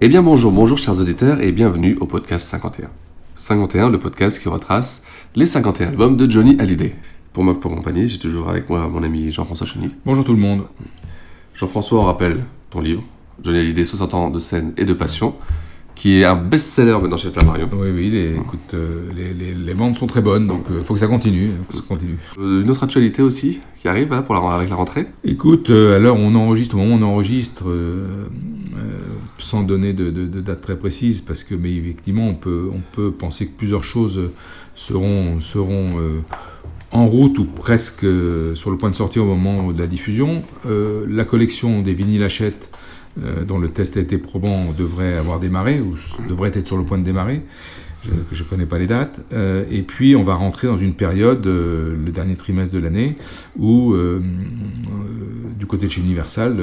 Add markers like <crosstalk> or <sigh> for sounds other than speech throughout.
Eh bien bonjour, bonjour chers auditeurs et bienvenue au podcast 51. 51, le podcast qui retrace les 51 albums de Johnny Hallyday. Pour m'accompagner, j'ai toujours avec moi mon ami Jean-François Cheny. Bonjour tout le monde. Jean-François, on rappelle ton livre, Johnny Hallyday, 60 ans de scène et de passion, qui est un best-seller maintenant chez Flammarion. Oui, oui, les, écoute, euh, les, les- les ventes sont très bonnes, donc il faut que ça continue. que ça continue. Euh, une autre actualité aussi qui arrive là, pour la, avec la rentrée. Écoute, euh, où on enregistre, au moment où on enregistre, euh, euh, sans donner de, de- de date très précise, parce que mais effectivement, on peut, on peut penser que plusieurs choses seront, seront euh, en route ou presque euh, sur le point de sortir au moment de la diffusion. Euh, la collection des vinyles Hachette, euh, dont le test a été probant, devrait avoir démarré, ou devrait être sur le point de démarrer. Je, je connais pas les dates. Euh, et puis, on va rentrer dans une période, euh, le dernier trimestre de l'année, où, du côté de chez Universal,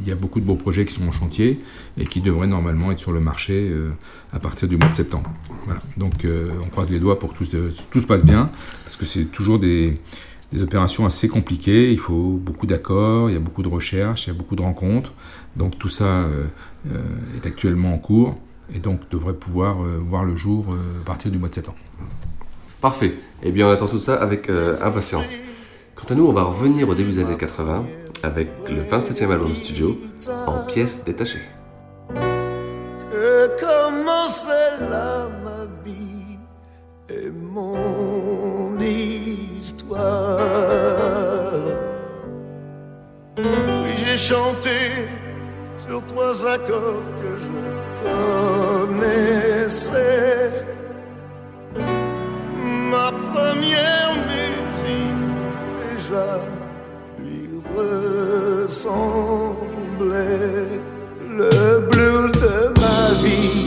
il y a beaucoup de beaux projets qui sont en chantier et qui devraient normalement être sur le marché à partir du mois de septembre. Voilà. Donc, on croise les doigts pour que tout se passe bien, parce que c'est toujours des, des opérations assez compliquées. Il faut beaucoup d'accords, il y a beaucoup de recherches, il y a beaucoup de rencontres. Donc, tout ça euh, euh, est actuellement en cours et donc devrait pouvoir euh, voir le jour à partir du mois de septembre. Parfait. Eh bien, on attend tout ça avec impatience. Quant à nous, on va revenir au début des années 80 avec le 27e album studio en pièces détachées. Chanté sur trois accords que je connaissais. Ma première musique déjà lui ressemblait. Le blues de ma vie,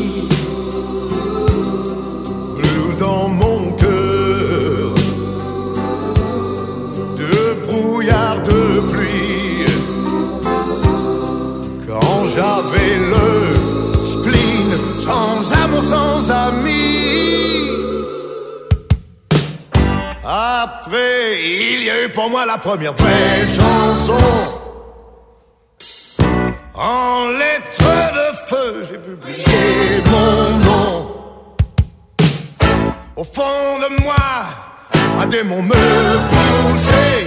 sans amis. Après, il y a eu pour moi la première vraie chanson. En lettres de feu, j'ai briller mon nom. Au fond de moi, un démon me poussait.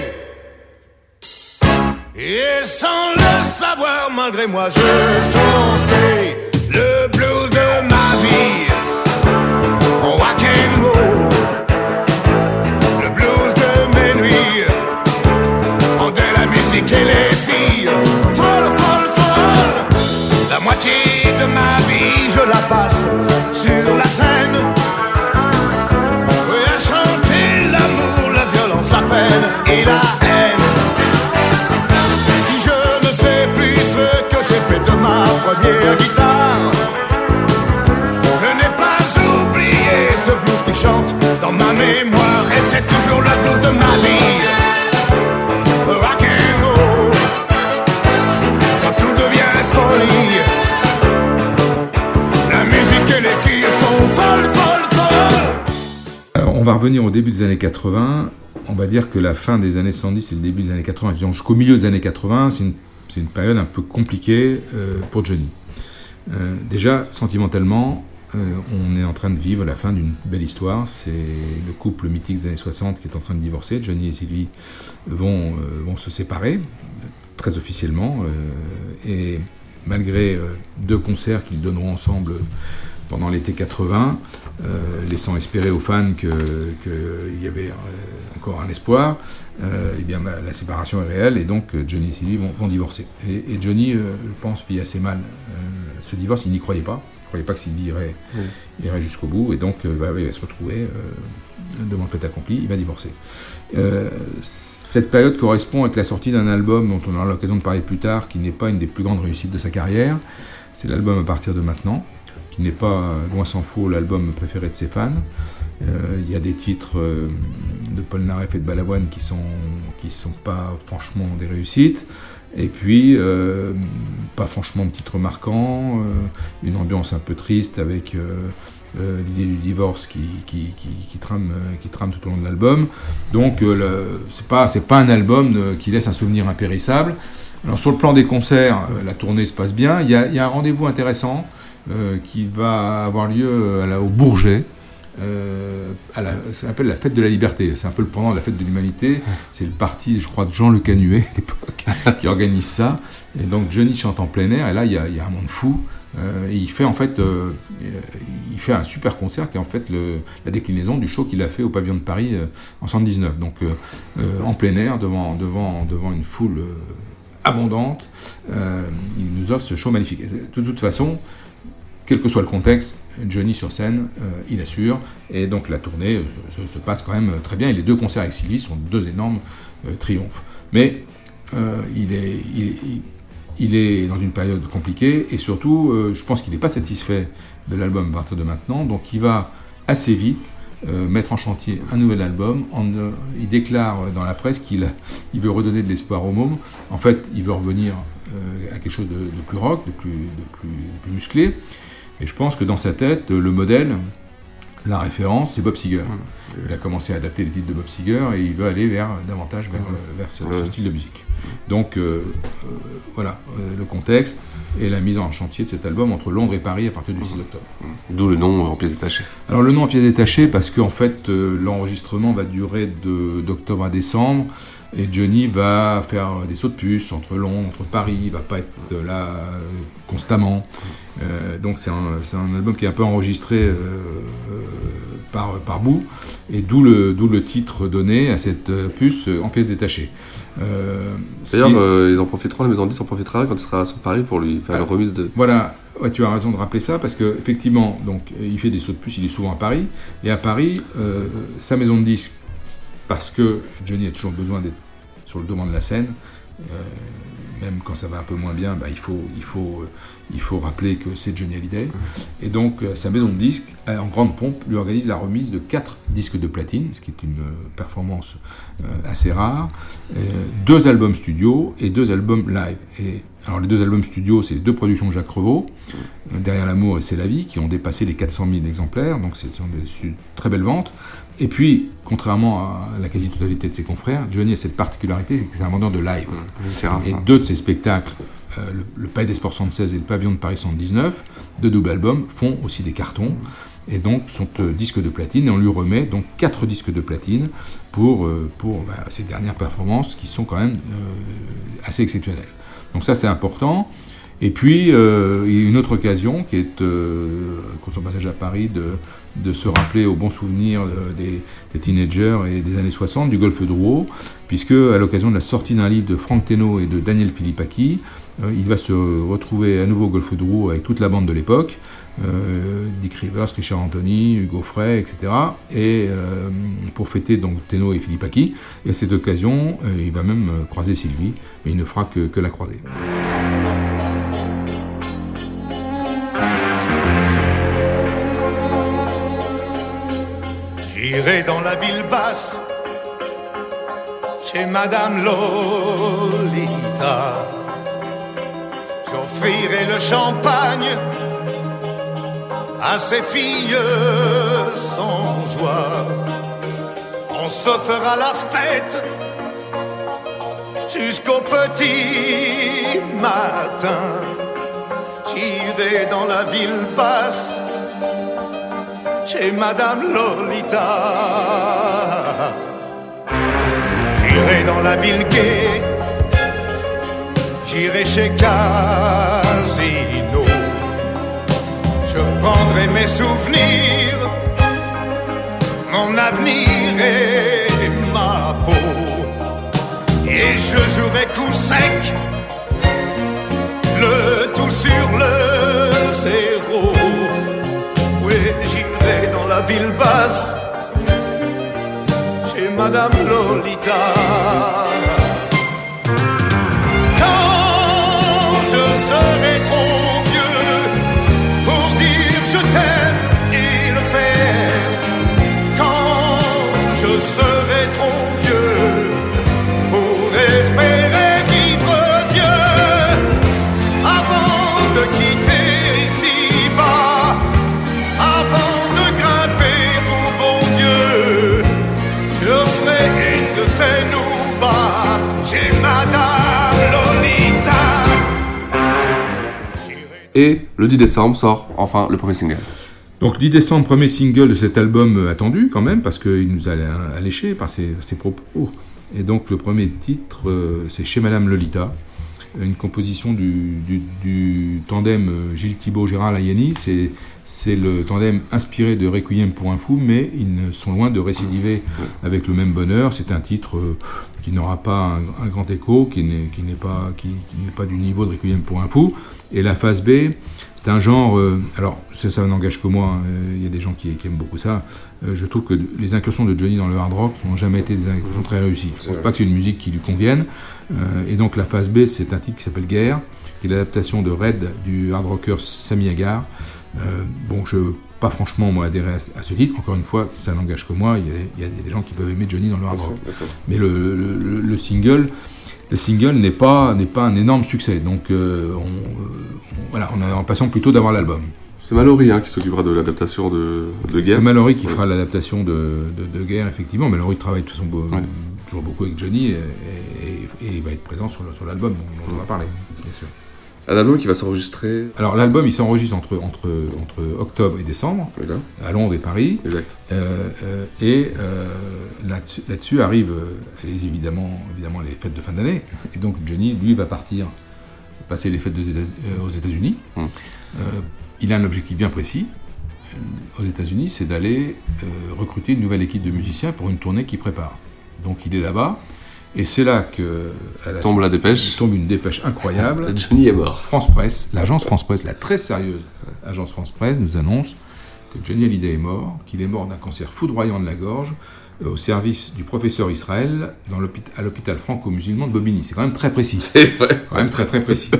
Et sans le savoir, malgré moi, je chantais le blues de ma. Le blues de mes nuits. En de la musique et les filles. Folle, folle, folle. La moitié de ma vie, je la passe sur la scène. Oui, à chanter l'amour, la violence, la peine et la haine. Si je ne sais plus ce que j'ai fait de ma première guitare, chante dans ma mémoire. Et c'est toujours le blues de ma vie. Quand tout devient folie. La musique et les filles sont folles, folles, folles. Alors, on va revenir au début des années 80. On va dire que la fin des années 70 et le début des années 80, disons jusqu'au milieu des années 80, c'est une, c'est une période un peu compliquée euh, pour Johnny. Euh, déjà, sentimentalement, euh, on est en train de vivre la fin d'une belle histoire. C'est le couple mythique des années 60 qui est en train de divorcer. Johnny et Sylvie vont, euh, se séparer, très officiellement. euh, et malgré deux concerts qu'ils donneront ensemble pendant l'été 80, euh, laissant espérer aux fans qu'il y avait encore un espoir, eh la séparation est réelle et donc Johnny et Sylvie vont, divorcer. Et, Johnny, je pense, vit assez mal ce divorce, il n'y croyait pas. Ne croyait pas que Sylvie irait, irait jusqu'au bout et donc bah, il va se retrouver devant le fait accompli, il va divorcer. Euh, cette période correspond avec la sortie d'un album dont on aura l'occasion de parler plus tard, qui n'est pas une des plus grandes réussites de sa carrière. C'est l'album à partir de maintenant, qui n'est pas, loin s'en faut, l'album préféré de ses fans. Euh, il y a des titres euh, de Paul Naref et de Balavoine qui sont, qui sont pas franchement des réussites. Et puis, pas franchement de titres marquants, une ambiance un peu triste avec euh, l'idée du divorce qui, qui, qui, trame, euh, qui trame tout au long de l'album. Donc euh, c'est pas, pas un album qui laisse un souvenir impérissable. Alors sur le plan des concerts, la tournée se passe bien. Il y a, un rendez-vous intéressant qui va avoir lieu au Bourget. à la, ça s'appelle la fête de la liberté. C'est un peu le pendant de la fête de l'humanité. C'est le parti, je crois, de Jean Le Canuet <laughs> à l'époque qui organise ça. Et donc Johnny chante en plein air. Et là, il y a, un monde fou. Euh, il fait en fait, euh, il fait un super concert qui est en fait la déclinaison du show qu'il a fait au pavillon de Paris euh, en 79. Donc en plein air, devant, une foule abondante, il nous offre ce show magnifique. De toute façon, quel que soit le contexte, Johnny sur scène, il assure. Et donc la tournée se, passe quand même très bien. Et les deux concerts avec Sylvie sont deux énormes triomphes. Mais il est, est dans une période compliquée et surtout, euh, je pense qu'il n'est pas satisfait de l'album à partir de maintenant, donc il va assez vite euh, mettre en chantier un nouvel album. Euh, il déclare dans la presse qu'il il veut redonner de l'espoir au môme. En fait, il veut revenir à quelque chose de, plus rock, de plus, musclé. Et je pense que dans sa tête, le modèle, la référence, c'est Bob Seger. Il a commencé à adapter les titres de Bob Seger et il veut aller vers, davantage vers, vers ce, style de musique. Donc euh, euh, voilà euh, le contexte et la mise en chantier de cet album entre Londres et Paris à partir du 6 octobre. D'où le nom en pièces détachées. Alors le nom en pièces détachées parce qu'en fait l'enregistrement va durer d'octobre à décembre. Et Johnny va faire des sauts de puce entre Londres, entre Paris, il va pas être là constamment. donc c'est un, un, album qui est un peu enregistré par, par bout, et d'où le, le titre donné à cette puce en pièces détachées. Euh, D'ailleurs, euh, ils en profiteront, la maison 10 en profitera quand il sera sur Paris pour lui faire la remise de. Voilà, tu as raison de rappeler ça parce qu'effectivement, donc il fait des sauts de puce, il est souvent à Paris. Et à Paris, euh, sa maison de disques, parce que Johnny a toujours besoin d'être sur le devant de la scène, même quand ça va un peu moins bien, bah, il, faut, il, faut, euh, il faut rappeler que c'est Johnny Hallyday. Et donc, euh, sa maison de disques, euh, en grande pompe, lui organise la remise de quatre disques de platine, ce qui est une performance assez rare, deux albums studio et deux albums live. Et, alors, les deux albums studio, c'est les deux productions de Jacques Revaux, Derrière l'amour et C'est la vie, qui ont dépassé les 400 000 exemplaires, donc c'est une très belle vente. Et puis, contrairement à la quasi-totalité de ses confrères, Johnny a cette particularité, c'est que c'est un vendeur de live. et deux de ses spectacles, euh, le, Palais des Sports 76 et le Pavillon de Paris 79, deux doubles albums, font aussi des cartons et donc sont euh, disques de platine et on lui remet donc quatre disques de platine pour, euh, pour bah, ces dernières performances qui sont quand même assez exceptionnelles. Donc ça c'est important. Et puis, il y a une autre occasion qui est, euh, son passage à Paris, de, se rappeler au bon souvenir euh, des, teenagers et des années 60 du Golfe de Rouault, puisque à l'occasion de la sortie d'un livre de Franck Teno et de Daniel Pilipaki, euh, il va se retrouver à nouveau au Golfe de Rouault avec toute la bande de l'époque, euh, Dick Rivers, Richard Anthony, Hugo Frey, etc. Et pour fêter donc Teno et Filipaki, et à cette occasion, il va même croiser Sylvie, mais il ne fera que, que la croiser. J'irai dans la ville basse, chez Madame Lolita. J'offrirai le champagne à ces filles sans joie. On se fera la fête jusqu'au petit matin. J'irai dans la ville basse chez Madame Lolita. J'irai dans la ville gay, j'irai chez Casi prendrai mes souvenirs, mon avenir et ma peau. Et je jouerai coup sec, le tout sur le zéro. Oui, j'irai dans la ville basse, chez Madame Lolita. Et le 10 décembre sort enfin le premier single. Donc 10 décembre, premier single de cet album euh, attendu quand même, parce qu'il nous a euh, alléché par ses, ses propos. Et donc le premier titre, euh, c'est Chez Madame Lolita, une composition du, tandem euh, Gilles Thibault, Gérard Layani. C'est, c'est le tandem inspiré de Requiem pour un fou, mais ils ne sont loin de récidiver avec le même bonheur. C'est un titre euh, qui n'aura pas un, un grand écho, qui n'est, pas, qui, qui n'est pas du niveau de Requiem pour un fou. Et la phase B, c'est un genre, euh, alors ça, ça n'engage que moi, hein, euh, il y a des gens qui, qui aiment beaucoup ça. Euh, je trouve que les incursions de Johnny dans le hard rock n'ont jamais été des incursions très réussies. Je ne pense pas que c'est une musique qui lui convienne. Et donc la phase B, c'est un titre qui s'appelle Guerre, qui est l'adaptation de Red du hard rocker Sami Hagar. Euh, bon, je veux pas franchement moi adhérer à, ce- à ce titre. Encore une fois, ça n'engage que moi. Il y, a, il y a des gens qui peuvent aimer Johnny dans le hard rock. Mais le, le- le- le single, le single n'est pas n'est pas un énorme succès. Donc euh, on, euh, on- voilà, on est impatient plutôt d'avoir l'album. C'est Mallory hein, qui s'occupera de l'adaptation de, de Guerre. C'est Mallory qui fera l'adaptation de, de, de Guerre, effectivement. Mallory travaille de toute façon beau- toujours beaucoup avec Johnny et, et- et il va être présent sur, l'album, dont on va parler, bien sûr. Un album qui va s'enregistrer. Alors l'album il s'enregistre entre, entre, entre octobre et décembre, à Londres et Paris. Exact. Euh, euh, et euh, là-dessus arrivent évidemment, évidemment les fêtes de fin d'année. Et donc Johnny, lui, va partir passer les fêtes aux États-Unis. Hum. Il a un objectif bien précis aux États-Unis, c'est d'aller recruter une nouvelle équipe de musiciens pour une tournée qu'il prépare. Donc il est là-bas. Et c'est là que à la Tombe la dépêche. tombe une dépêche incroyable. Johnny est mort. France Presse, l'agence France Presse, la très sérieuse agence France Presse, nous annonce que Johnny Hallyday est mort, qu'il est mort d'un cancer foudroyant de la gorge euh, au service du professeur Israël dans à l'hôpital franco-musulman de Bobigny. C'est quand même très précis. C'est vrai. Quand même très très précis.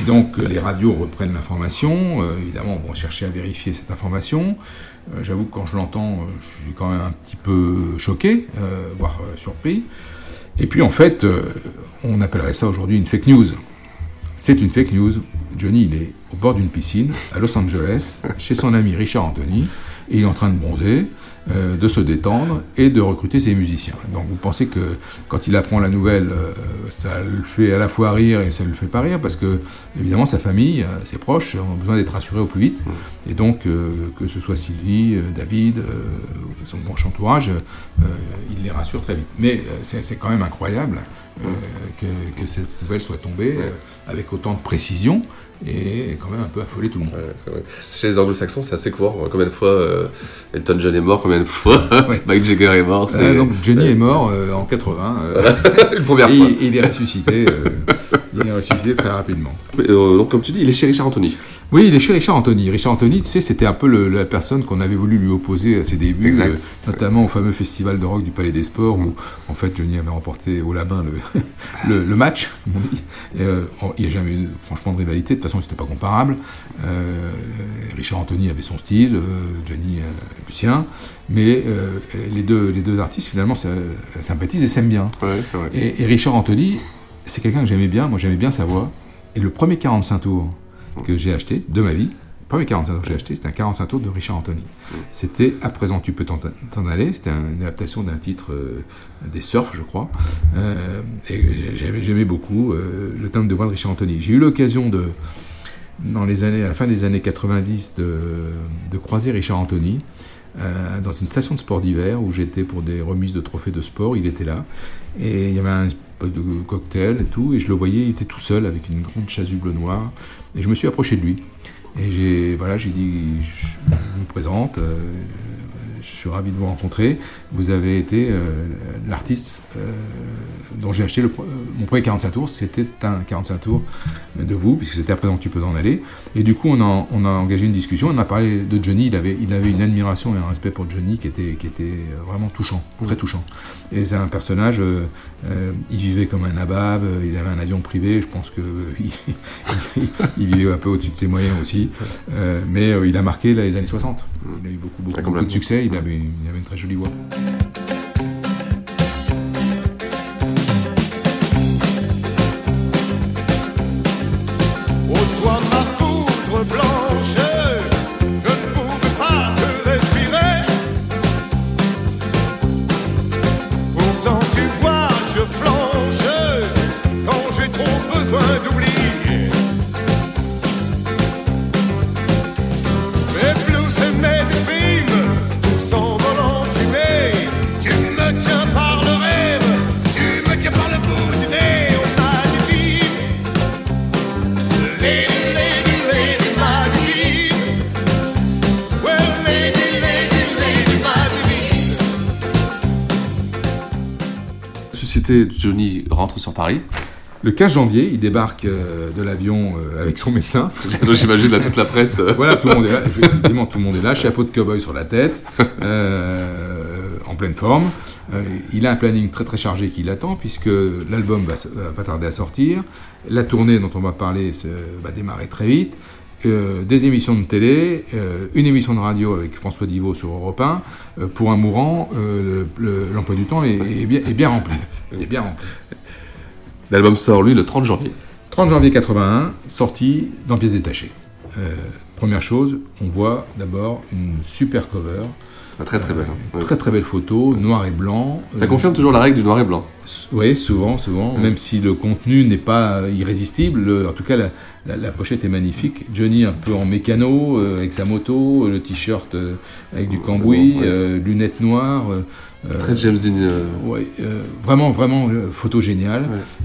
Et donc euh, les radios reprennent l'information. euh, évidemment, on va chercher à vérifier cette information. Euh, J'avoue que quand je l'entends, je suis quand même un petit peu choqué, voire surpris. Et puis en fait, euh, on appellerait ça aujourd'hui une fake news. C'est une fake news. Johnny, il est au bord d'une piscine à Los Angeles, chez son ami Richard Anthony, et il est en train de bronzer, euh, de se détendre et de recruter ses musiciens. Donc vous pensez que quand il apprend la nouvelle, euh, ça le fait à la fois rire et ça le fait pas rire, parce que évidemment sa famille, euh, ses proches ont besoin d'être rassurés au plus vite. Et donc, euh, que ce soit Sylvie, David, son bon entourage, il les rassure très vite. Mais c'est quand même incroyable euh, que, que cette nouvelle soit tombée euh, avec autant de précision et quand même un peu affolé tout le monde. Ouais, c'est vrai. Chez les anglo-saxons, c'est assez courant. Combien de fois euh, Elton John est mort, combien de fois <laughs> Mike Jagger est mort? Euh, donc Johnny est mort en 80. euh, <laughs> Voilà. Une première et fois. Il, il est ressuscité. Il est ressuscité très rapidement. Euh, donc, comme tu dis, il est chez Richard Anthony. Oui, il est chez Richard Anthony. Richard Anthony, tu sais, c'était un peu le- la personne qu'on avait voulu lui opposer à ses débuts, Exact. euh, notamment au fameux festival de rock du Palais des Sports, où en fait Johnny avait remporté au la main le, <laughs> le, le match. Et, euh, il n'y a jamais eu franchement de rivalité, de toute façon c'était pas comparable. Richard Anthony avait son style, Johnny le sien, mais les, deux, les deux artistes finalement sympathisent et s'aiment bien. Ouais, c'est vrai. Et, et Richard Anthony, c'est quelqu'un que j'aimais bien, moi j'aimais bien sa voix. Et le premier 45 tours que j'ai acheté de ma vie, le premier 45 tours que j'ai acheté, c'était un 45 tours de Richard Anthony. C'était À présent tu peux t'en aller, c'était un- une adaptation d'un titre euh, des Surfs, je crois. Euh, et j'aimais beaucoup euh, le thème de voix de Richard Anthony. J'ai eu l'occasion de, dans les années, à la fin des années 90, de, de croiser Richard Anthony. Euh, dans une station de sport d'hiver où j'étais pour des remises de trophées de sport, il était là. Et il y avait un cocktail et tout et je le voyais, il était tout seul avec une grande chasuble noire. Et je me suis approché de lui. Et j'ai voilà, j'ai dit, je, je me présente, euh, suis ravi de vous rencontrer. Vous avez été euh, l'artiste euh, dont j'ai acheté le, euh, mon premier 45 tours. C'était un 45 tours de vous, puisque c'était à présent que tu peux en aller. Et du coup, on a, on a engagé une discussion. On a parlé de Johnny. Il avait, il avait une admiration et un respect pour Johnny qui était, qui était vraiment touchant, très touchant. Et c'est un personnage, euh, il vivait comme un nabab, euh, il avait un avion privé, je pense que euh, <laughs> il, il vivait un peu au-dessus de ses moyens aussi. Mais il a marqué les années 60. Il a eu beaucoup, beaucoup, beaucoup de succès, il avait, il avait une très jolie voix. Johnny rentre sur Paris. Le 15 janvier, il débarque euh, de l'avion euh, avec son médecin. <laughs> J'imagine là toute la presse. euh. voilà, tout le monde est là. Effectivement, tout le monde est là. Chapeau de cow-boy sur la tête, euh, en pleine forme. Il a un planning très très chargé qui l'attend puisque l'album va, pas tarder à sortir. La tournée dont on va parler se- va démarrer très vite. Euh, des émissions de télé, euh, une émission de radio avec François Divot sur Europe 1. Euh, pour un mourant, le- le- l'emploi du temps est, est bien, est bien rempli. Est bien rempli. L'album sort, lui, le 30 janvier. 30 janvier 81, sortie dans pièces détachées. Première chose, on voit d'abord une super cover. Très très belle. Une Très très belle photo, noir et blanc. Ça confirme toujours la règle du noir et blanc. Oui, souvent, souvent. Ouais. Même si le contenu n'est pas euh, irrésistible, le- en tout cas la, la- la pochette est magnifique. Johnny un peu en mécano, euh, avec sa moto, le t-shirt euh, avec du cambouis, ouais. euh, lunettes noires. euh, Très James Dean. euh, Ouais, euh, vraiment, vraiment, euh, photo géniale,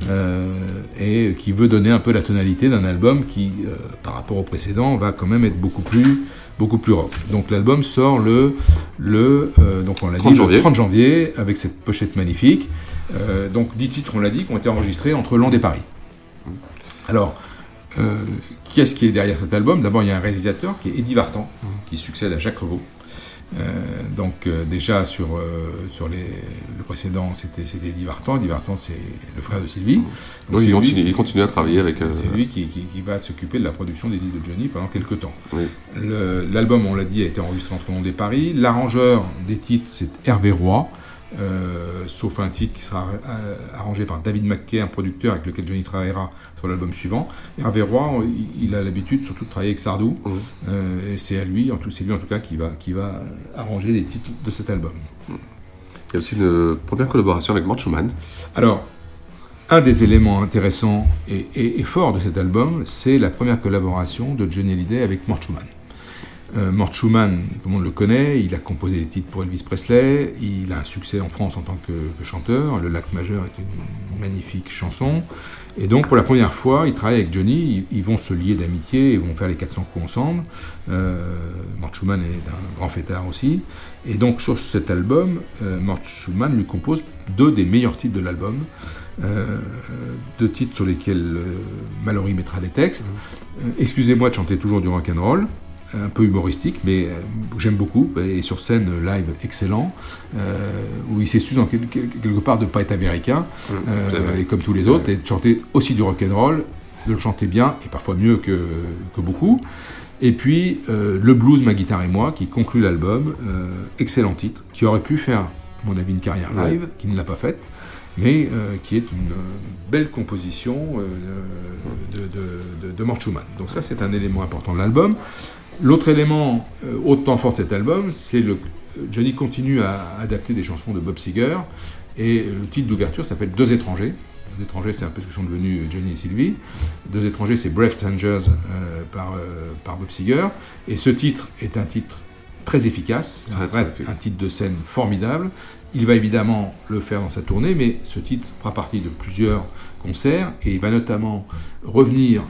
euh, et qui veut donner un peu la tonalité d'un album qui, euh, par rapport au précédent, va quand même être beaucoup plus, beaucoup plus rock. Donc l'album sort le, le, euh, donc on l'a dit, 30 janvier. le 30 janvier, avec cette pochette magnifique. Euh, donc 10 titres, on l'a dit, qui ont été enregistrés entre Londres et Paris. Alors, euh, qui est-ce qui est derrière cet album? D'abord, il y a un réalisateur qui est Eddie Vartan, qui succède à Jacques Revaux. Euh, donc euh, déjà sur, euh, sur les, le précédent, c'était Eddie Vartan. Eddie Vartan, c'est le frère de Sylvie. Donc, Oui, il continue- qui- il continue à travailler avec, c'est- lui qui, qui- qui va s'occuper de la production des disques de Johnny pendant quelques temps. Oui. L'album, on l'a dit, a été enregistré entre Londres et Paris. L'arrangeur des titres, c'est Hervé Roy. Euh, sauf un titre qui sera euh, arrangé par David McKay, un producteur avec lequel Johnny travaillera sur l'album suivant. Hervé Roy, il, a l'habitude surtout de travailler avec Sardou, euh, et c'est à lui, en tout, c'est lui en tout cas qui va, qui va arranger les titres de cet album. Il y a aussi une première collaboration avec Mort Schumann. Alors, un des éléments intéressants et, et- et forts de cet album, c'est la première collaboration de Johnny Hallyday avec Mort Schumann. Euh, Mort Schumann, tout le monde le connaît, il a composé des titres pour Elvis Presley, il a un succès en France en tant que, que chanteur, Le Lac Majeur est une magnifique chanson, et donc pour la première fois, il travaille avec Johnny, ils, ils vont se lier d'amitié, ils vont faire les 400 coups ensemble, euh, Mort Schumann est un grand fêtard aussi, et donc sur cet album, euh, Mort Schumann lui compose deux des meilleurs titres de l'album, euh, deux titres sur lesquels Mallory mettra les textes. Euh, Excusez-moi de chanter toujours du rock and roll, un peu humoristique, mais euh, j'aime beaucoup. Et sur scène, euh, live excellent, euh, où il s'excuse en quel- quel- quelque part de ne pas être américain, euh, vrai. et comme tous les autres, vrai. et de chanter aussi du rock and roll, de le chanter bien, et parfois mieux que, que beaucoup. Et puis euh, le blues, ma guitare et moi, qui conclut l'album, excellent titre, qui aurait pu faire, à mon avis, une carrière Ouais. live, qui ne l'a pas faite, mais qui est une belle composition de, de, de, de Mort Schumann. Donc ça, c'est un élément important de l'album. L'autre élément euh, autant fort de cet album, c'est le Johnny continue à adapter des chansons de Bob Seger, et le titre d'ouverture s'appelle Deux étrangers. Deux étrangers, c'est un peu ce que sont devenus Johnny et Sylvie. Deux étrangers, c'est Brave Strangers euh, par, euh, par Bob Seger. Et ce titre est un titre très efficace, un, vrai- un titre de scène formidable. Il va évidemment le faire dans sa tournée, mais ce titre fera partie de plusieurs concerts et il va notamment revenir euh,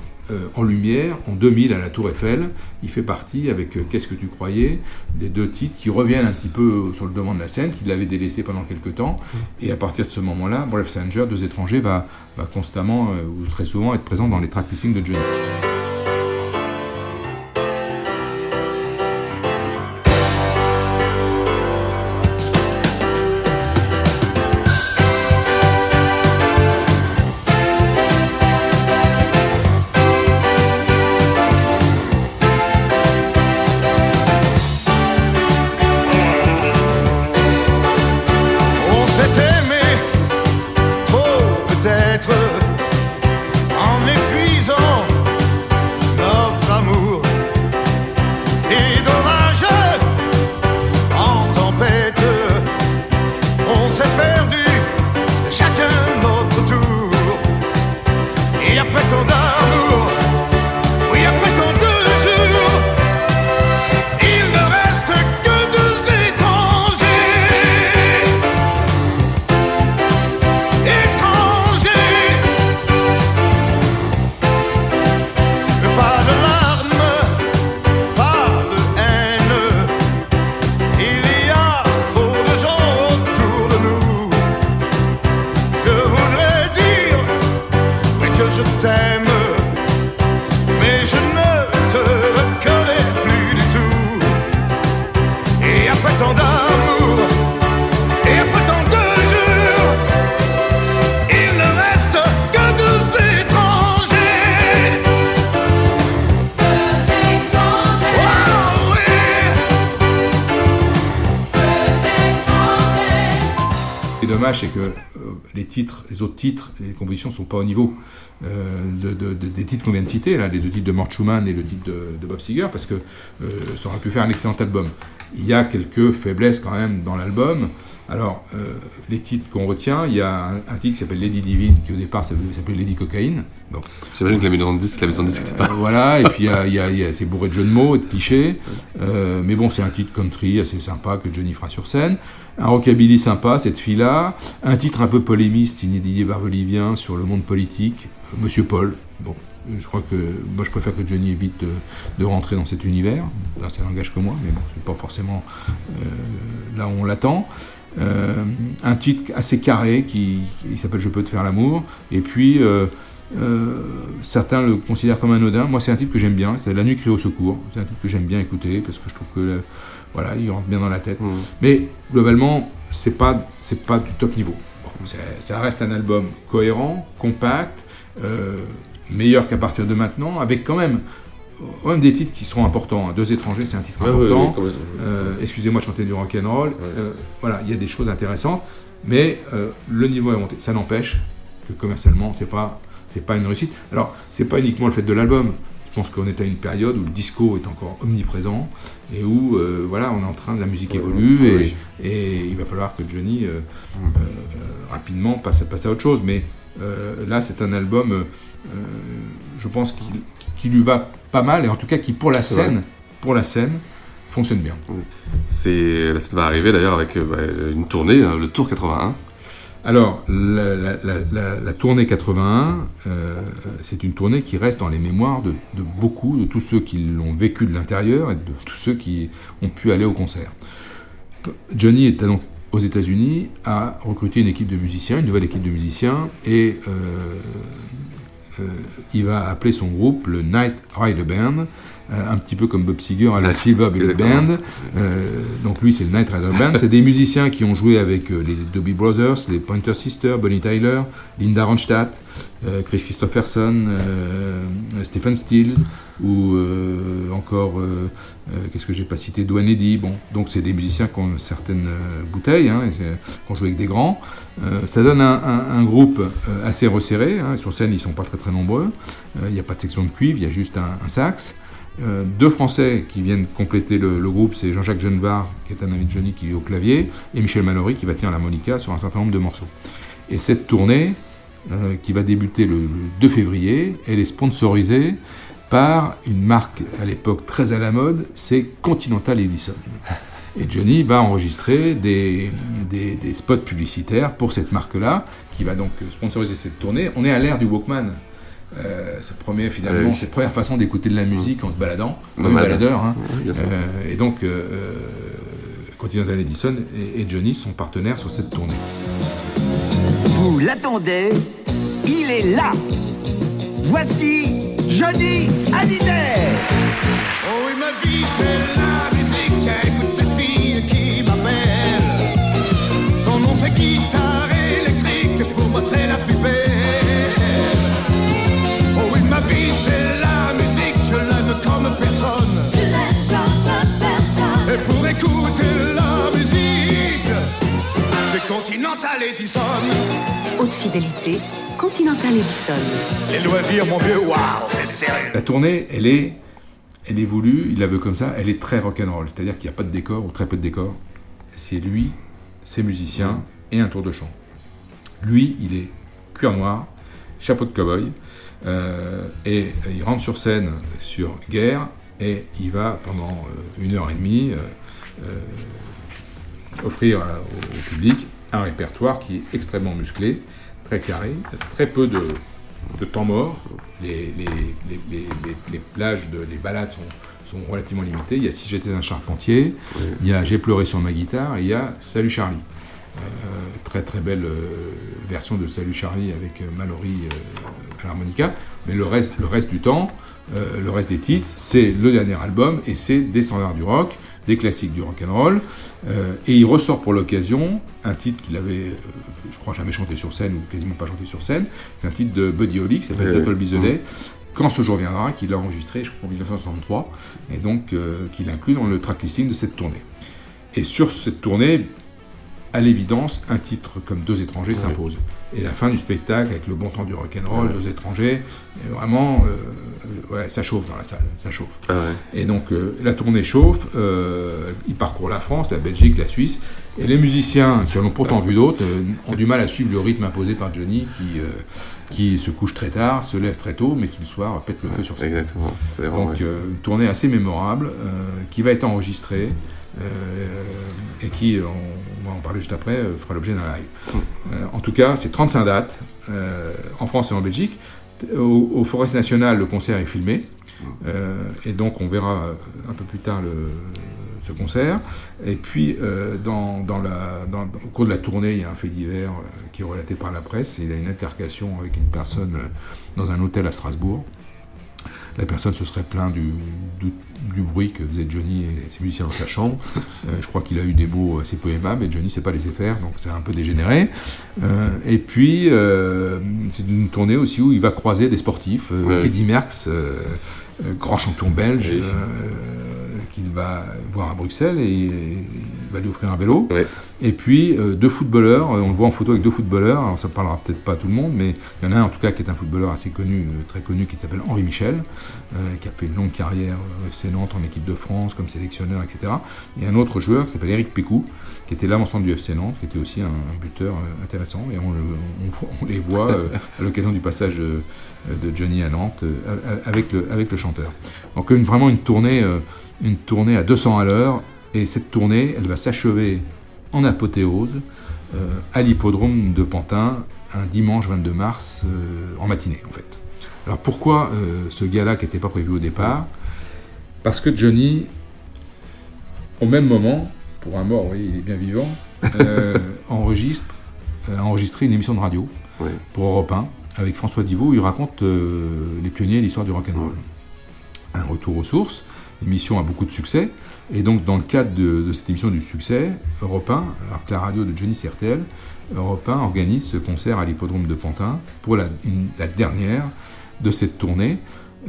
en lumière en 2000 à la Tour Eiffel. Il fait partie avec euh, Qu'est-ce que tu croyais des deux titres qui reviennent un petit peu sur le devant de la scène, qu'il avait délaissé pendant quelques temps. Et à partir de ce moment-là, Brave Sanger, Deux étrangers, va, va constamment euh, ou très souvent être présent dans les track listings de Johnny. Ce qui est dommage, c'est que euh, les titres, les autres titres, les compositions sont pas au niveau euh, de- de- de- des titres qu'on vient de citer, là, les deux titres de Mort Schumann et le titre de, de Bob Seger, parce que euh, ça aurait pu faire un excellent album. Il y a quelques faiblesses quand même dans l'album. Alors, euh, les titres qu'on retient, il y a un, un titre qui s'appelle Lady Divine, qui au départ s'appelait Lady Cocaine. Bon. J'imagine que la maison de disque, la maison de disque n'était pas. Euh, voilà, et puis il y a- il y a- il y a- c'est bourré de jeux de mots et de clichés. Euh, mais bon, c'est un titre country assez sympa que Johnny fera sur scène. Un rockabilly sympa, cette fille-là. Un titre un peu polémiste, signé Didier Barbelivien sur le monde politique. Monsieur Paul. Bon, je crois que moi je préfère que Johnny évite de, de rentrer dans cet univers. Là, ça n'engage que moi, mais bon, c'est pas forcément euh, là où on l'attend. Euh, un titre assez carré qui, qui s'appelle Je peux te faire l'amour. Et puis. euh, euh, certains le considèrent comme anodin. Moi, c'est un titre que j'aime bien. C'est La nuit crie au secours. C'est un titre que j'aime bien écouter parce que je trouve que voilà, il rentre bien dans la tête. Mais globalement, c'est pas c'est pas du top niveau. Bon, ça reste un album cohérent, compact, meilleur qu'à partir de maintenant, avec quand même même des titres qui seront importants. hein. Deux étrangers, c'est un titre Ouais, ouais, important. ouais. Euh, Excusez-moi de chanter du rock and roll. Euh, voilà, il y a des choses intéressantes, mais euh, le niveau est monté. Ça n'empêche que commercialement, c'est pas c'est pas une réussite. Alors, c'est pas uniquement le fait de l'album. Je pense qu'on est à une période où le disco est encore omniprésent et où voilà, on est en train de la musique évolue et, il va falloir que Johnny euh, rapidement passe, passe à autre chose. Mais là, c'est un album, je pense, qui, qui lui va pas mal et en tout cas qui pour la vrai. scène, pour la scène, fonctionne bien. C'est, là, ça va arriver d'ailleurs avec euh, bah, une tournée, hein, le Tour 81. Alors, la, la- la- la- la tournée 81, euh, c'est une tournée qui reste dans les mémoires de, de beaucoup, de tous ceux qui l'ont vécu de l'intérieur et de tous ceux qui ont pu aller au concert. Johnny est donc aux États-Unis, a recruté une équipe de musiciens, une nouvelle équipe de musiciens, et euh, il va appeler son groupe le Night Rider Band, euh, un petit peu comme Bob Seger à la Belly exactement. Band. Euh, donc lui, c'est le Night Rider Band. <laughs> C'est des musiciens qui ont joué avec euh, les Doobie Brothers, les Pointer Sisters, Bonnie Tyler, Linda Ronstadt, euh, Chris Christopherson, euh, Stephen Stills, ou euh, encore, euh, euh, qu'est-ce que j'ai pas cité, Duane Eddy. Bon, donc c'est des musiciens qui ont certaines euh, bouteilles, hein, qui ont joué avec des grands. Euh, ça donne un, un- un groupe euh, assez resserré. hein. Sur scène, ils sont pas très très nombreux. Euh, Il n'y a pas de section de cuivre, il y a juste un, un sax. Euh, deux Français qui viennent compléter le, groupe, c'est Jean-Jacques Genevard, qui est un ami de Johnny, qui est au clavier, et Michel Mallory, qui va tenir l'harmonica sur un certain nombre de morceaux. Et cette tournée, euh, qui va débuter le, le 2 février, elle est sponsorisée par une marque à l'époque très à la mode, c'est Continental Edison. Et Johnny va enregistrer des spots publicitaires pour cette marque-là, qui va donc sponsoriser cette tournée. On est à l'ère du Walkman. Euh, sa première finalement, Oui. première façon d'écouter de la musique en se baladant, comme un baladeur. hein. Oui. Euh, et donc, euh, euh, Continental Edison et, et Johnny sont partenaires sur cette tournée. Vous l'attendez Il est là Voici Johnny Hallyday Oh oui, ma vie, c'est la Continental Edison. Haute fidélité, Continental Edison. Les loisirs, mon vieux, waouh, c'est sérieux. La tournée, elle est, elle est voulue, il la veut comme ça, elle est très rock'n'roll. C'est-à-dire qu'il n'y a pas de décor ou très peu de décor. C'est lui, ses musiciens et un tour de chant. Lui, il est cuir noir, chapeau de cow-boy, euh, et il rentre sur scène sur Guerre et il va pendant euh, une heure et demie euh, euh, offrir au public un répertoire qui est extrêmement musclé, très carré, très peu de, de temps mort. Les, les, les, les, les- les plages, de, les balades sont, sont relativement limitées. Il y a Si j'étais un charpentier, il y a J'ai pleuré sur ma guitare, et il y a Salut Charlie. Euh, très très belle euh, version de Salut Charlie avec euh, Mallory à l'harmonica. Mais le reste, le reste du temps, le reste des titres, c'est le dernier album et c'est des standards du rock, des classiques du rock and roll. Euh, et il ressort pour l'occasion un titre qu'il avait, euh, je crois, jamais chanté sur scène ou quasiment pas chanté sur scène. C'est un titre de Buddy Holly qui s'appelle Settle Day. Quand ce jour viendra, qu'il a enregistré, je crois, en 1963, et donc euh, qu'il inclut dans le track listing de cette tournée. Et sur cette tournée, à l'évidence, un titre comme Deux étrangers s'impose. Et la fin du spectacle, avec le bon temps du rock'n'roll. Deux étrangers, et vraiment, euh, ouais, ça chauffe dans la salle, ça chauffe. Ah ouais. Et donc euh, la tournée chauffe, euh, il parcourt la France, la Belgique, la Suisse, et les musiciens, qui en ont pourtant vu d'autres, euh, ont du mal à suivre le rythme imposé par Johnny, qui, qui se couche très tard, se lève très tôt, mais qui le soir pète le feu sur scène. Exactement. C'est vraiment, Donc ouais. une tournée assez mémorable, qui va être enregistrée, et qui, euh, on va en parler juste après, euh, fera l'objet d'un live. Euh, en tout cas, c'est 35 dates, euh, en France et en Belgique. Au, au Forest National, le concert est filmé, euh, et donc on verra euh, un peu plus tard le, ce concert. Et puis, euh, au cours de la tournée, il y a un fait divers euh, qui est relaté par la presse. Il y a une altercation avec une personne euh, dans un hôtel à Strasbourg. La personne se serait plaint du, du, du bruit que faisait Johnny et ses musiciens dans sa chambre. Euh, je crois qu'il a eu des mots assez peu aimables, et Johnny ne sait pas laisser faire, donc c'est un peu dégénéré. Euh, et puis, euh, c'est une tournée aussi où il va croiser des sportifs. Ouais. Eddy Merckx, grand champion belge, Oui. qu'il va voir à Bruxelles et, va lui offrir un vélo. Et puis euh, deux footballeurs, euh, on le voit en photo avec deux footballeurs, alors ça ne parlera peut-être pas à tout le monde, mais il y en a un en tout cas qui est un footballeur assez connu, euh, très connu, qui s'appelle Henri Michel, euh, qui a fait une longue carrière au FC Nantes en équipe de France comme sélectionneur, etc. Et un autre joueur qui s'appelle Eric Pécou, qui était l'avancement du FC Nantes, qui était aussi un, un buteur intéressant, et on, le- on- on les voit à l'occasion du passage de Johnny à Nantes avec, le, avec le chanteur. Donc une- vraiment une tournée, une tournée à 200 à l'heure, et cette tournée, elle va s'achever en apothéose euh, à l'hippodrome de Pantin un dimanche 22 mars euh, en matinée en fait. Alors pourquoi euh, ce gars-là qui n'était pas prévu au départ? Parce que Johnny, au même moment, pour un mort, oui, il est bien vivant, euh, <laughs> enregistre, a enregistré une émission de radio pour Europe 1 avec François Divot. où Il raconte les pionniers de l'histoire du rock'n'roll. Un retour aux sources. L'émission a beaucoup de succès. Et donc, dans le cadre de, cette émission du succès, Europe 1, alors que la radio de Johnny CRTL, Europe 1 organise ce concert à l'hippodrome de Pantin pour la dernière de cette tournée.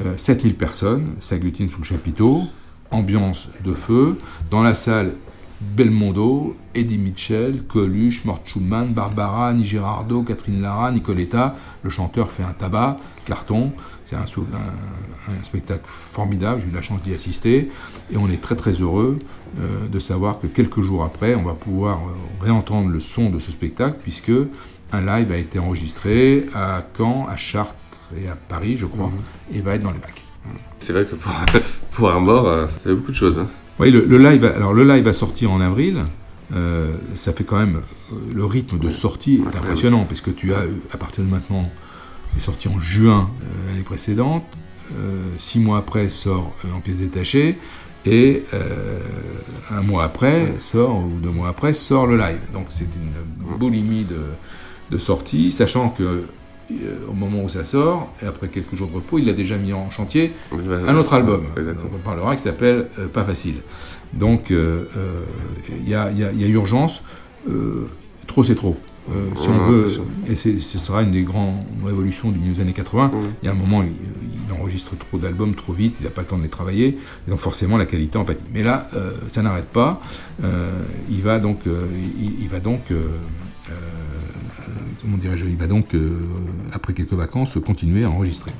Euh, 7000 personnes s'agglutinent sous le chapiteau, ambiance de feu. Dans la salle, Belmondo, Eddie Mitchell, Coluche, Mort Schulman, Barbara, Annie Girardot, Catherine Lara, Nicoletta. Le chanteur fait un tabac, carton. C'est un, sou- un- un spectacle formidable, j'ai eu la chance d'y assister. Et on est très très heureux euh, de savoir que quelques jours après, on va pouvoir euh, réentendre le son de ce spectacle, puisque un live a été enregistré à Caen, à Chartres et à Paris, je crois, et va être dans les bacs. C'est vrai que pour, <laughs> pour un mort, euh, ça fait beaucoup de choses. hein. Oui, le, le live, alors le live va sortir en avril. Euh, ça fait quand même euh, le rythme de sortie est impressionnant parce que tu as euh, à partir de maintenant est sorti en juin l'année précédente. six mois après sort en pièces détachées. Et un mois après sort, ou deux mois après, sort le live. Donc c'est une boulimie de, de sortie, sachant que au moment où ça sort, et après quelques jours de repos, il a déjà mis en chantier un autre album. On parlera qui s'appelle Pas facile. Donc il y, a, urgence. trop c'est trop. si on veut, et ce sera une des grandes révolutions du milieu des années 80, il y a un moment, il, enregistre trop d'albums trop vite, il n'a pas le temps de les travailler, et donc forcément la qualité en pâtit. Mais là, ça n'arrête pas. il va donc, il, va donc comment dirais-je, il va donc, après quelques vacances, continuer à enregistrer.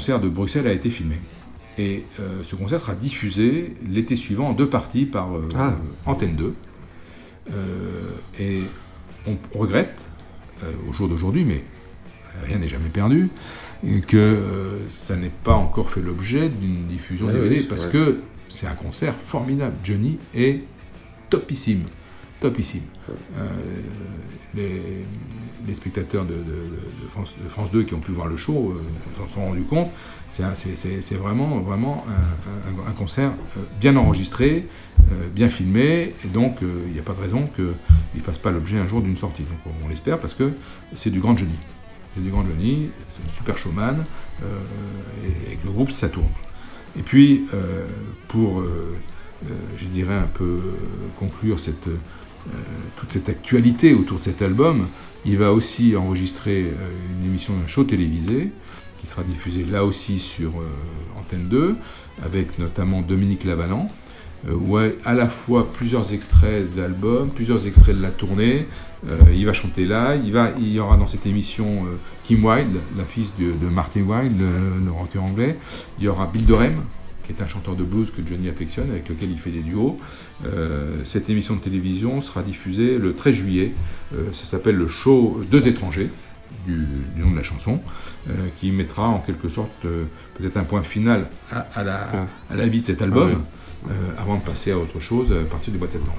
Concert de Bruxelles a été filmé. Et euh, ce concert sera diffusé l'été suivant en deux parties par euh, ah. Antenne 2. Euh, et on regrette, au jour d'aujourd'hui, mais rien n'est jamais perdu, que ça n'ait pas encore fait l'objet d'une diffusion DVD, parce que c'est un concert formidable. Johnny est topissime topissime. Euh, les, spectateurs de, France, 2 qui ont pu voir le show euh, s'en sont rendus compte. C'est vraiment, vraiment un, concert euh, bien enregistré, bien filmé, et donc il n'y a pas de raison qu'il ne fasse pas l'objet un jour d'une sortie. Donc on, l'espère parce que c'est du grand Johnny. C'est du grand Johnny, c'est un super showman, et avec le groupe ça tourne. Et puis, pour, je dirais, un peu conclure cette toute cette actualité autour de cet album, il va aussi enregistrer euh, une émission d'un show télévisé qui sera diffusée là aussi sur euh, Antenne 2, avec notamment Dominique Lavalan, où à la fois plusieurs extraits d'albums, plusieurs extraits de la tournée. il va chanter là. Il, va, y aura dans cette émission Kim Wilde, la fille de, Martin Wilde, le, le rocker anglais. Il y aura Bill Dorem, est un chanteur de blues que Johnny affectionne, avec lequel il fait des duos. Euh, cette émission de télévision sera diffusée le 13 juillet. Euh, ça s'appelle le show Deux étrangers. Du, nom de la chanson, euh, qui mettra en quelque sorte peut-être un point final à, la, ah. à, la, vie de cet album, ah avant de passer à autre chose à partir du mois de septembre.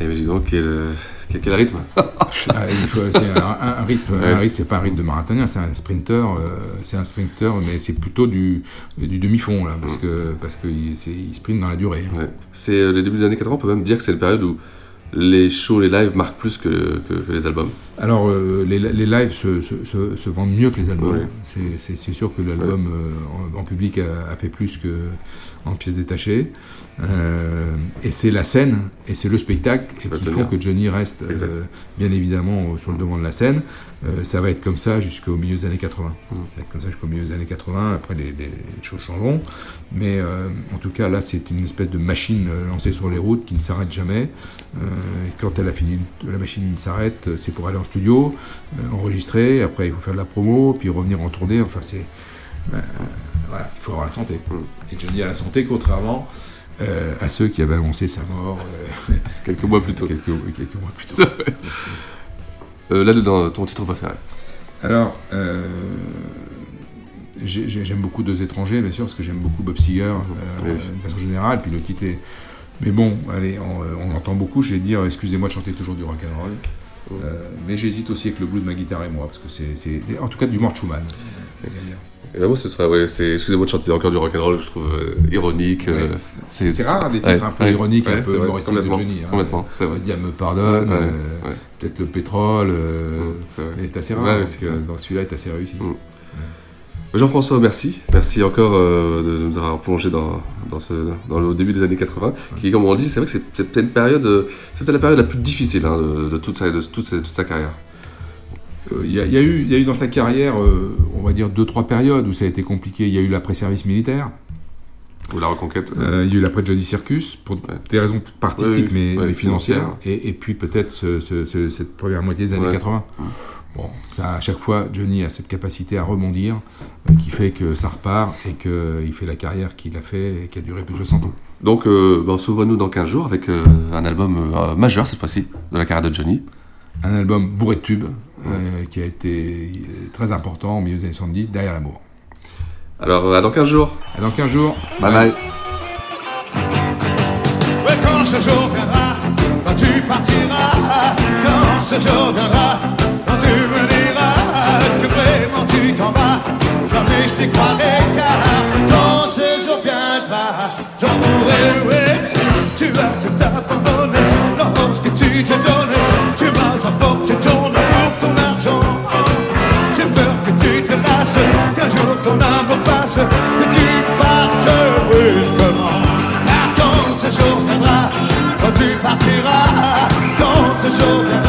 Eh dis donc, quel, quel, rythme <laughs> ah, C'est un, rythme, un rythme, c'est pas un rythme de marathonien, c'est un sprinter, euh, c'est un sprinter, mais c'est plutôt du, du demi-fond là, parce mm. que parce qu'il il sprint dans la durée. C'est euh, les débuts des années 80, on peut même dire que c'est la période où les shows, les lives marquent plus que, que, les albums Alors, euh, les, les, lives se, se, se, vendent mieux que les albums. C'est sûr que l'album en, public a, a, fait plus que en pièces détachées. Euh, et c'est la scène et c'est le spectacle qui font que Johnny reste euh, bien évidemment sur le devant de la scène. Euh, ça va être comme ça jusqu'au milieu des années 80. Mm. Ça va être comme ça jusqu'au milieu des années 80. Après, les, choses changeront. Mais en tout cas, là, c'est une espèce de machine lancée sur les routes qui ne s'arrête jamais. quand elle a fini, la machine s'arrête, c'est pour aller en studio, enregistrer. Après, il faut faire de la promo, puis revenir en tournée. Enfin, c'est faut avoir la santé. Mm. Et Johnny a la santé, contrairement euh, à ceux qui avaient annoncé sa mort euh, <laughs> quelques mois plus tôt. <laughs> Quelques, mois plus tôt. <laughs> euh, Là-dedans, ton titre préféré Alors, euh, j'aime beaucoup Deux étrangers, bien sûr, parce que j'aime beaucoup Bob Seger de façon générale. Puis le titre est. Mais bon, allez, on, entend beaucoup, je vais dire, excusez-moi de chanter toujours du rock'n'roll. Euh, mais j'hésite aussi avec le blues de ma guitare et moi, parce que c'est, c'est- en tout cas du Mort Schumann. Et moi, ce serait, ouais, c'est, excusez-moi de chanter encore du rock'n'roll, je trouve euh, ironique. euh, Ouais. C'est rare des titres ouais, un peu ironiques, un peu humoristiques de Johnny. hein. Complètement, c'est vrai. Me pardonne, euh, peut-être le pétrole, euh, c'est mais c'est assez rare, parce que dans celui-là est assez réussi. Jean-François, merci. Merci encore euh, de nous avoir plongé dans, dans, ce, dans le début des années 80, qui, comme on le dit, c'est vrai que c'est, c'est peut-être une période, c'est peut-être la période la plus difficile hein, de, de toute sa, de toute sa, toute sa carrière. Euh, Il y, a- il y a eu, il y a eu dans sa carrière, euh, on va dire, deux, trois périodes où ça a été compliqué. Il y a eu l'après-service militaire. Ou la reconquête. Euh, il y a eu l'après Johnny Circus, pour des raisons artistiques, mais, ouais, financières. Et, et puis peut-être ce- ce- ce- cette première moitié des années Ouais. 80. Bon, ça, à chaque fois, Johnny a cette capacité à rebondir euh, qui fait que ça repart et qu'il fait la carrière qu'il a fait et qui a duré plus de 60 ans. Donc, euh, ben, souvenons-nous dans 15 jours avec euh, un album euh, majeur cette fois-ci de la carrière de Johnny. Un album bourré de tubes euh, qui a été euh, très important au milieu des années 70, derrière l'amour. Alors, euh, à dans 15 jours. À dans 15 jours. Bye bye. Quand ce jour viendra, quand tu partiras, quand ce jour viendra, quand tu me diras que vraiment tu t'en vas, jamais je t'y croirai car quand ce jour viendra, j'en mourrai, oui. Tu vas tout abandonner, l'orange que tu t'es donné, tu vas emporter. ton amour passe, que tu partes brusquement. Car quand ce jour viendra, quand tu partiras, quand ce jour viendra.